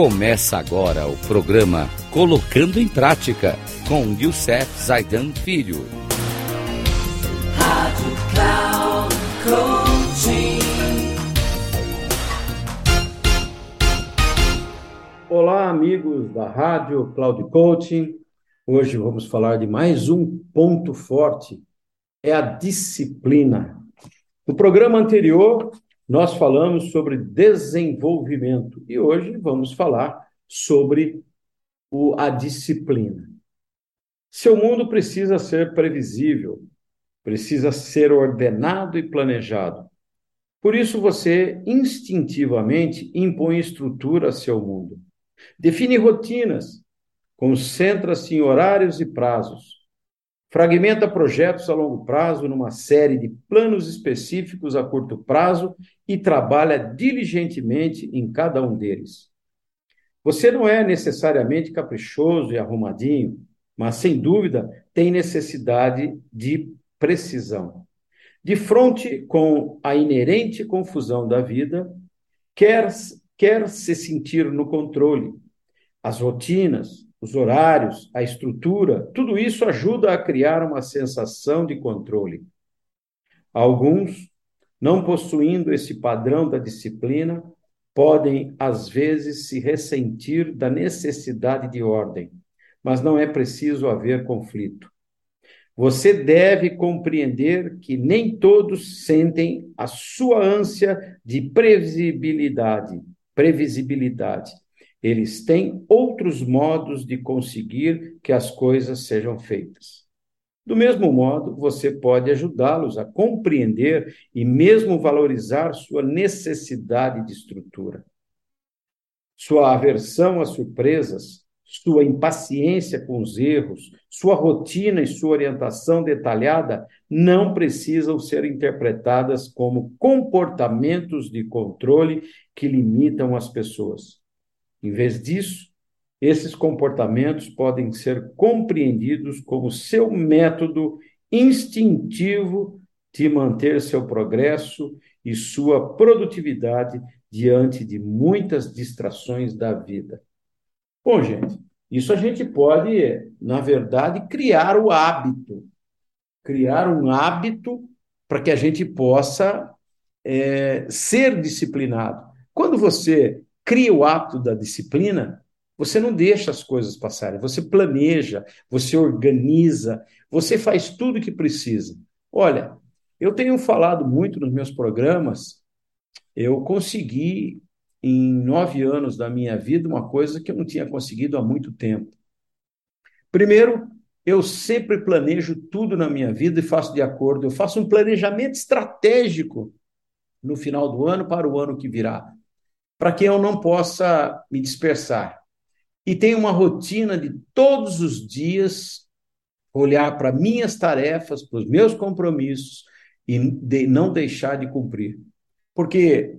Começa agora o programa Colocando em Prática com Youssef Zaidan Filho. Rádio Cloud Olá, amigos da Rádio Cloud Coaching. Hoje vamos falar de mais um ponto forte, é a disciplina. No programa anterior, nós falamos sobre desenvolvimento e hoje vamos falar sobre o, a disciplina. Seu mundo precisa ser previsível, precisa ser ordenado e planejado. Por isso, você instintivamente impõe estrutura a seu mundo. Define rotinas, concentra-se em horários e prazos, Fragmenta projetos a longo prazo numa série de planos específicos a curto prazo e trabalha diligentemente em cada um deles. Você não é necessariamente caprichoso e arrumadinho, mas sem dúvida tem necessidade de precisão. De frente com a inerente confusão da vida, quer, quer se sentir no controle. As rotinas, os horários, a estrutura, tudo isso ajuda a criar uma sensação de controle. Alguns, não possuindo esse padrão da disciplina, podem, às vezes, se ressentir da necessidade de ordem, mas não é preciso haver conflito. Você deve compreender que nem todos sentem a sua ânsia de previsibilidade, previsibilidade eles têm outros modos de conseguir que as coisas sejam feitas. Do mesmo modo, você pode ajudá-los a compreender e mesmo valorizar sua necessidade de estrutura. Sua aversão às surpresas, sua impaciência com os erros, sua rotina e sua orientação detalhada não precisam ser interpretadas como comportamentos de controle que limitam as pessoas. Em vez disso, esses comportamentos podem ser compreendidos como seu método instintivo de manter seu progresso e sua produtividade diante de muitas distrações da vida. Bom, gente, isso a gente pode, na verdade, criar o hábito. Criar um hábito para que a gente possa é, ser disciplinado. Quando você cria o hábito da disciplina, você não deixa as coisas passarem, você planeja, você organiza, você faz tudo o que precisa. Olha, eu tenho falado muito nos meus programas, eu consegui, em nove anos da minha vida, uma coisa que eu não tinha conseguido há muito tempo. Primeiro, eu sempre planejo tudo na minha vida e faço de acordo. Eu faço um planejamento estratégico no final do ano para o ano que virá para que eu não possa me dispersar. E tenho uma rotina de todos os dias olhar para minhas tarefas, para os meus compromissos e de não deixar de cumprir. Porque,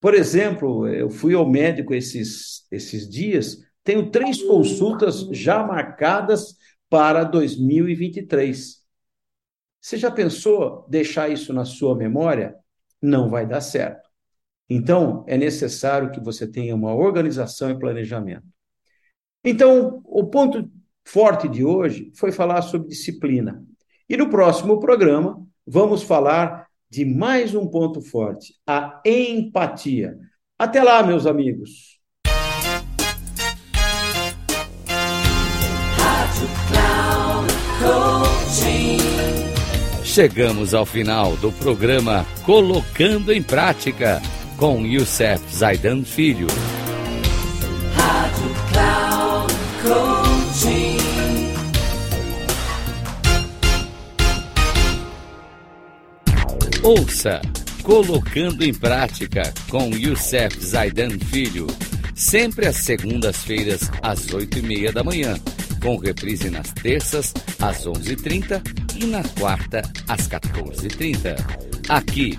por exemplo, eu fui ao médico esses, esses dias, tenho três consultas já marcadas para 2023. Você já pensou deixar isso na sua memória? Não vai dar certo. Então, é necessário que você tenha uma organização e planejamento. Então, o ponto forte de hoje foi falar sobre disciplina. E no próximo programa, vamos falar de mais um ponto forte, a empatia. Até lá, meus amigos. Chegamos ao final do programa Colocando em Prática com Youssef Zaidan Filho. Rádio Cloud. Ouça Colocando em Prática com Youssef Zaidan Filho, sempre às segundas-feiras às oito e meia da manhã, com reprise nas terças às onze e trinta e na quarta às 14h30. Aqui